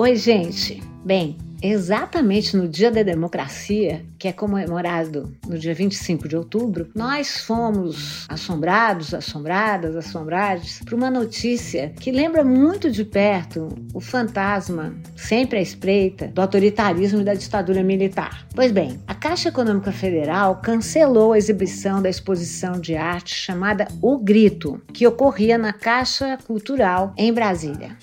Oi, gente. Bem, exatamente no Dia da Democracia, que é comemorado no dia 25 de outubro, nós fomos assombrados, assombradas, assombrados por uma notícia que lembra muito de perto o fantasma, sempre à espreita, do autoritarismo e da ditadura militar. Pois bem, a Caixa Econômica Federal cancelou a exibição da exposição de arte chamada O Grito, que ocorria na Caixa Cultural em Brasília.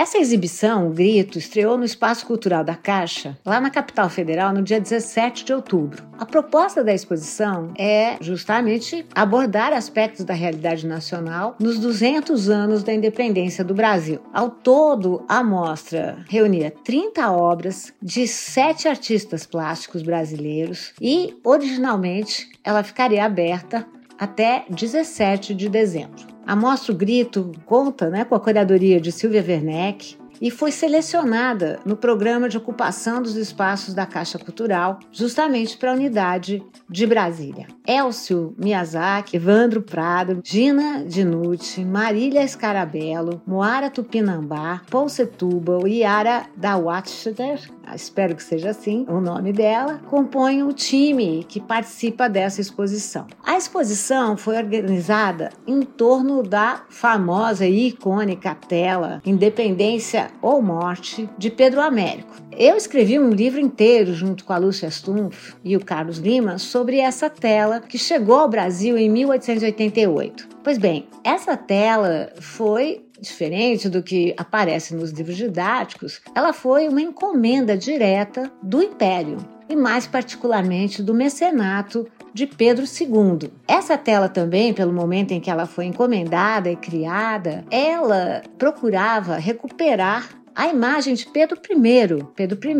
Essa exibição, o Grito, estreou no Espaço Cultural da Caixa, lá na capital federal, no dia 17 de outubro. A proposta da exposição é justamente abordar aspectos da realidade nacional nos 200 anos da independência do Brasil. Ao todo, a mostra reunia 30 obras de sete artistas plásticos brasileiros e, originalmente, ela ficaria aberta até 17 de dezembro. A Mostra o Grito conta né, com a curadoria de Silvia Werneck, e foi selecionada no programa de ocupação dos espaços da Caixa Cultural, justamente para a unidade de Brasília. Elcio Miyazaki, Evandro Prado, Gina Dinucci, Marília Scarabello, Moara Tupinambá, Paul Setúbal e Yara Dawatchter, espero que seja assim o nome dela, compõem o time que participa dessa exposição. A exposição foi organizada em torno da famosa e icônica tela Independência ou Morte, de Pedro Américo. Eu escrevi um livro inteiro junto com a Lúcia Stumpf e o Carlos Lima sobre essa tela que chegou ao Brasil em 1888. Pois bem, essa tela foi diferente do que aparece nos livros didáticos, ela foi uma encomenda direta do Império e mais particularmente do mecenato de Pedro II. Essa tela também, pelo momento em que ela foi encomendada e criada, ela procurava recuperar a imagem de Pedro I. Pedro I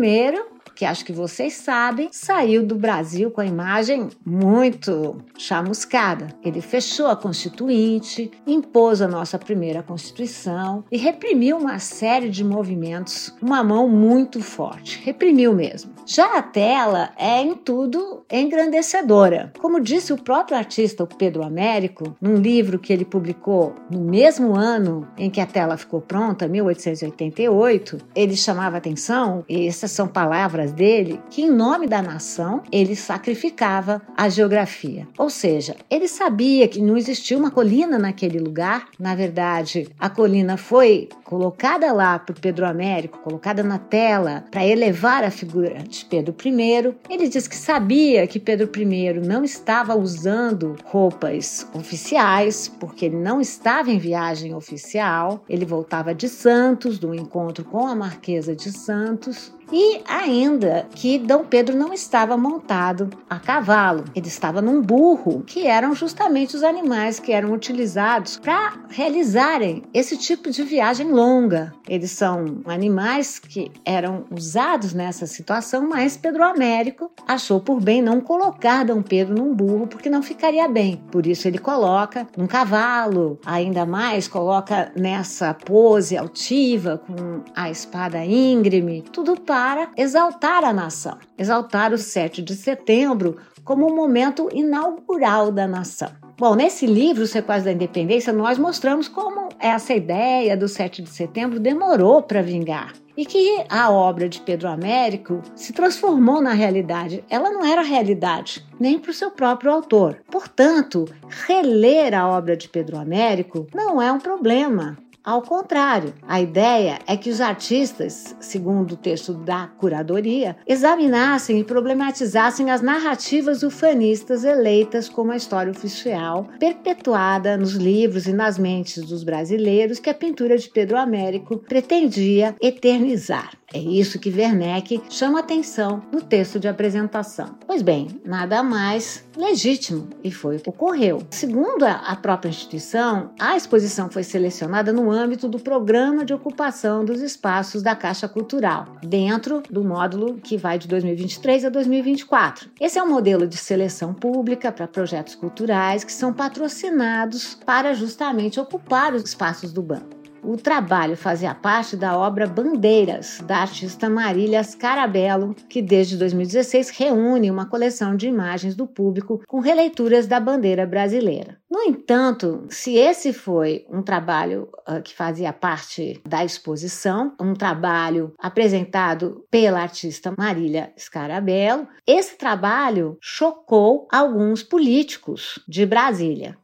que acho que vocês sabem, saiu do Brasil com a imagem muito chamuscada. Ele fechou a Constituinte, impôs a nossa primeira Constituição e reprimiu uma série de movimentos, uma mão muito forte. Reprimiu mesmo. Já a tela é em tudo engrandecedora. Como disse o próprio artista o Pedro Américo, num livro que ele publicou no mesmo ano em que a tela ficou pronta, 1888, ele chamava atenção, e essas são palavras dele que, em nome da nação, ele sacrificava a geografia. Ou seja, ele sabia que não existia uma colina naquele lugar. Na verdade, a colina foi colocada lá por Pedro Américo, colocada na tela para elevar a figura de Pedro I. Ele diz que sabia que Pedro I não estava usando roupas oficiais, porque ele não estava em viagem oficial. Ele voltava de Santos, do encontro com a Marquesa de Santos, e ainda que Dom Pedro não estava montado a cavalo, ele estava num burro, que eram justamente os animais que eram utilizados para realizarem esse tipo de viagem longa. Eles são animais que eram usados nessa situação, mas Pedro Américo achou por bem não colocar Dom Pedro num burro porque não ficaria bem. Por isso ele coloca num cavalo, ainda mais coloca nessa pose altiva com a espada íngreme, tudo para para exaltar a nação, exaltar o 7 de setembro como o momento inaugural da nação. Bom, nesse livro, Sequestro da Independência, nós mostramos como essa ideia do 7 de setembro demorou para vingar e que a obra de Pedro Américo se transformou na realidade. Ela não era realidade, nem para o seu próprio autor. Portanto, reler a obra de Pedro Américo não é um problema. Ao contrário, a ideia é que os artistas, segundo o texto da curadoria, examinassem e problematizassem as narrativas ufanistas eleitas como a história oficial, perpetuada nos livros e nas mentes dos brasileiros que a pintura de Pedro Américo pretendia eternizar. É isso que Werneck chama atenção no texto de apresentação. Pois bem, nada mais legítimo e foi o que ocorreu. Segundo a própria instituição, a exposição foi selecionada no âmbito do programa de ocupação dos espaços da Caixa Cultural, dentro do módulo que vai de 2023 a 2024. Esse é um modelo de seleção pública para projetos culturais que são patrocinados para justamente ocupar os espaços do banco. O trabalho fazia parte da obra Bandeiras, da artista Marília Scarabello, que desde 2016 reúne uma coleção de imagens do público com releituras da bandeira brasileira. No entanto, se esse foi um trabalho uh, que fazia parte da exposição, um trabalho apresentado pela artista Marília Scarabello, esse trabalho chocou alguns políticos de Brasília.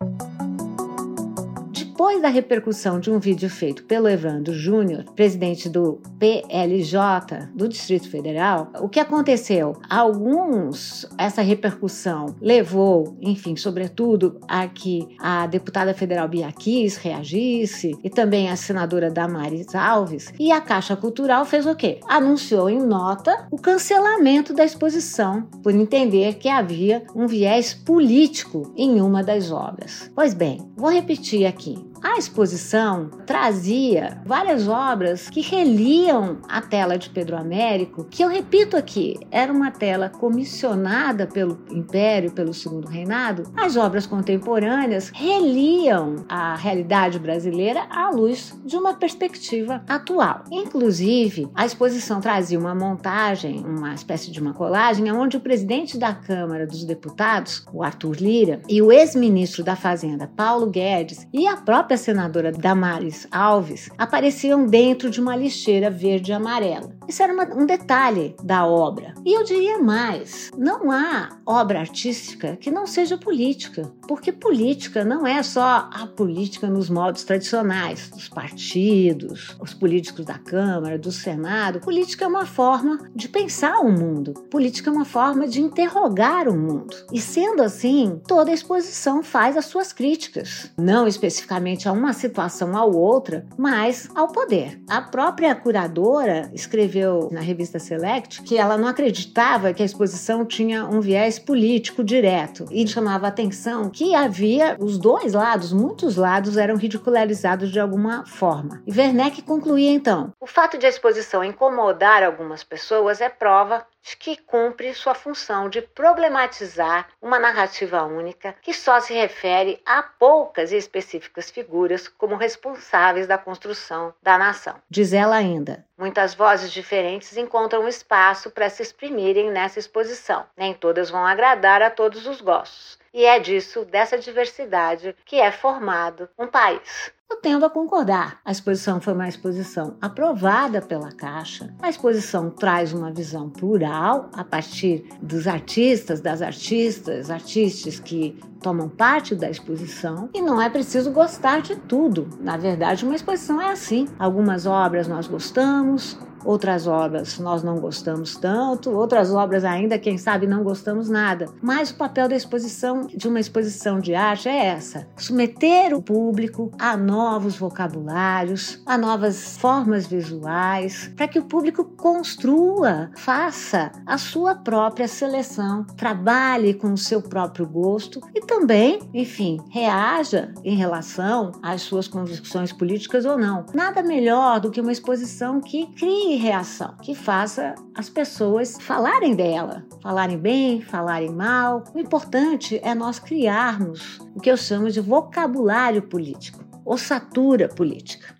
Depois da repercussão de um vídeo feito pelo Evandro Júnior, presidente do PLJ do Distrito Federal, o que aconteceu? Alguns, essa repercussão levou, enfim, sobretudo a que a deputada federal Bia Kiss reagisse e também a senadora Damares Alves, e a Caixa Cultural fez o quê? Anunciou em nota o cancelamento da exposição por entender que havia um viés político em uma das obras. Pois bem, vou repetir aqui. A exposição trazia várias obras que reliam a tela de Pedro Américo, que eu repito aqui, era uma tela comissionada pelo Império, pelo Segundo Reinado. As obras contemporâneas reliam a realidade brasileira à luz de uma perspectiva atual. Inclusive, a exposição trazia uma montagem, uma espécie de uma colagem, onde o presidente da Câmara dos Deputados, o Arthur Lira, e o ex-ministro da Fazenda, Paulo Guedes, e a própria própria senadora Damares Alves apareciam dentro de uma lixeira verde e amarela. Isso era uma, um detalhe da obra. E eu diria mais: não há obra artística que não seja política, porque política não é só a política nos modos tradicionais dos partidos, os políticos da Câmara, do Senado. Política é uma forma de pensar o mundo, política é uma forma de interrogar o mundo. E sendo assim, toda exposição faz as suas críticas, não especificamente a uma situação ou outra, mas ao poder. A própria curadora escreveu na revista Select que ela não acreditava que a exposição tinha um viés político direto e chamava atenção que havia os dois lados, muitos lados eram ridicularizados de alguma forma. E Werneck concluía então: o fato de a exposição incomodar algumas pessoas é prova que cumpre sua função de problematizar uma narrativa única que só se refere a poucas e específicas figuras como responsáveis da construção da nação. Diz ela ainda: muitas vozes diferentes encontram espaço para se exprimirem nessa exposição. Nem todas vão agradar a todos os gostos. E é disso, dessa diversidade, que é formado um país. Eu tendo a concordar. A exposição foi uma exposição aprovada pela Caixa. A exposição traz uma visão plural a partir dos artistas, das artistas, artistas que tomam parte da exposição e não é preciso gostar de tudo. Na verdade, uma exposição é assim. Algumas obras nós gostamos, outras obras nós não gostamos tanto, outras obras ainda, quem sabe, não gostamos nada. Mas o papel da exposição, de uma exposição de arte, é essa: submeter o público a novos vocabulários, a novas formas visuais, para que o público construa, faça a sua própria seleção, trabalhe com o seu próprio gosto e também, enfim, reaja em relação às suas convicções políticas ou não. Nada melhor do que uma exposição que crie reação, que faça as pessoas falarem dela, falarem bem, falarem mal. O importante é nós criarmos o que eu chamo de vocabulário político, ossatura política.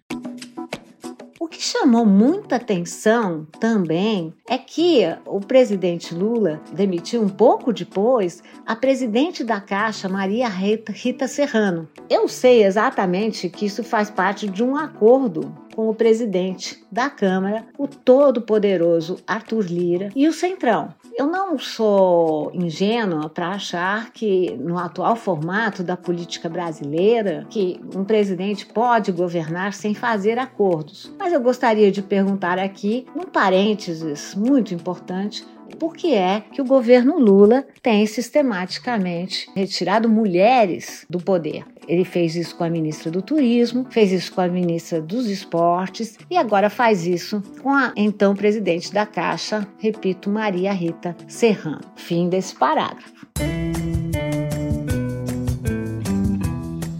O que chamou muita atenção também é que o presidente Lula demitiu um pouco depois a presidente da Caixa, Maria Rita Serrano. Eu sei exatamente que isso faz parte de um acordo com o presidente da Câmara, o todo-poderoso Arthur Lira e o Centrão. Eu não sou ingênua para achar que no atual formato da política brasileira que um presidente pode governar sem fazer acordos. Mas eu gostaria de perguntar aqui, um parênteses muito importante, por que é que o governo Lula tem sistematicamente retirado mulheres do poder. Ele fez isso com a ministra do Turismo, fez isso com a ministra dos Esportes e agora faz isso com a então presidente da Caixa, repito, Maria Rita Serrano. Fim desse parágrafo.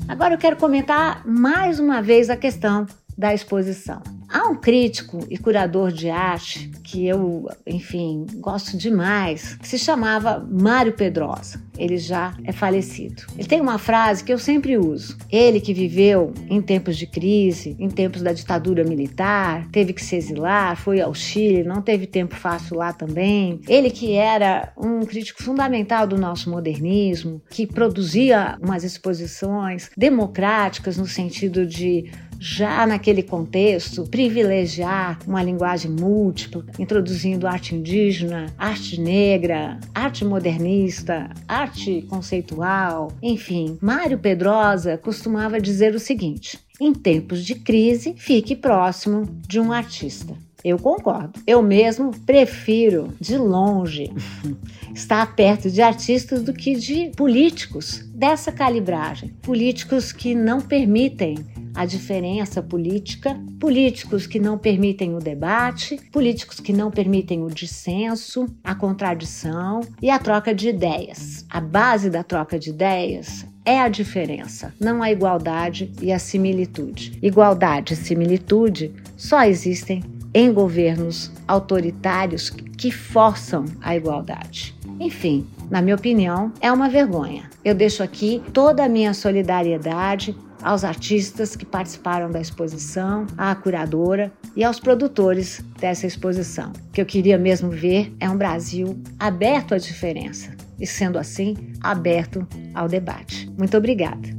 Agora eu quero comentar mais uma vez a questão da exposição. Há um crítico e curador de arte que eu, enfim, gosto demais, que se chamava Mário Pedrosa. Ele já é falecido. Ele tem uma frase que eu sempre uso. Ele que viveu em tempos de crise, em tempos da ditadura militar, teve que se exilar, foi ao Chile, não teve tempo fácil lá também. Ele que era um crítico fundamental do nosso modernismo, que produzia umas exposições democráticas no sentido de já naquele contexto, privilegiar uma linguagem múltipla, introduzindo arte indígena, arte negra, arte modernista, arte conceitual, enfim. Mário Pedrosa costumava dizer o seguinte: em tempos de crise, fique próximo de um artista. Eu concordo. Eu mesmo prefiro, de longe, estar perto de artistas do que de políticos dessa calibragem. Políticos que não permitem a diferença política, políticos que não permitem o debate, políticos que não permitem o dissenso, a contradição e a troca de ideias. A base da troca de ideias é a diferença, não a igualdade e a similitude. Igualdade e similitude só existem em governos autoritários que forçam a igualdade. Enfim, na minha opinião, é uma vergonha. Eu deixo aqui toda a minha solidariedade aos artistas que participaram da exposição, à curadora e aos produtores dessa exposição. O que eu queria mesmo ver é um Brasil aberto à diferença e, sendo assim, aberto ao debate. Muito obrigada.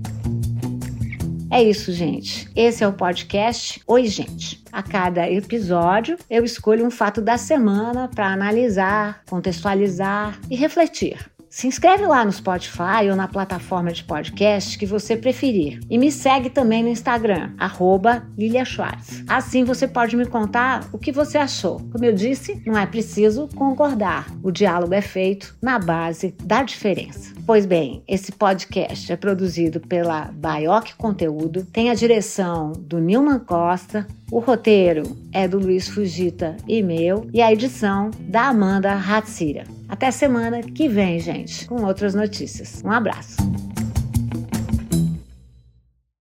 É isso, gente. Esse é o podcast Oi, gente. A cada episódio, eu escolho um fato da semana para analisar, contextualizar e refletir. Se inscreve lá no Spotify ou na plataforma de podcast que você preferir. E me segue também no Instagram, arroba Lilia Schwartz. Assim você pode me contar o que você achou. Como eu disse, não é preciso concordar. O diálogo é feito na base da diferença. Pois bem, esse podcast é produzido pela Baioc Conteúdo, tem a direção do Nilman Costa, o roteiro é do Luiz Fugita e meu, e a edição da Amanda Hatsira. Até semana que vem, gente, com outras notícias. Um abraço.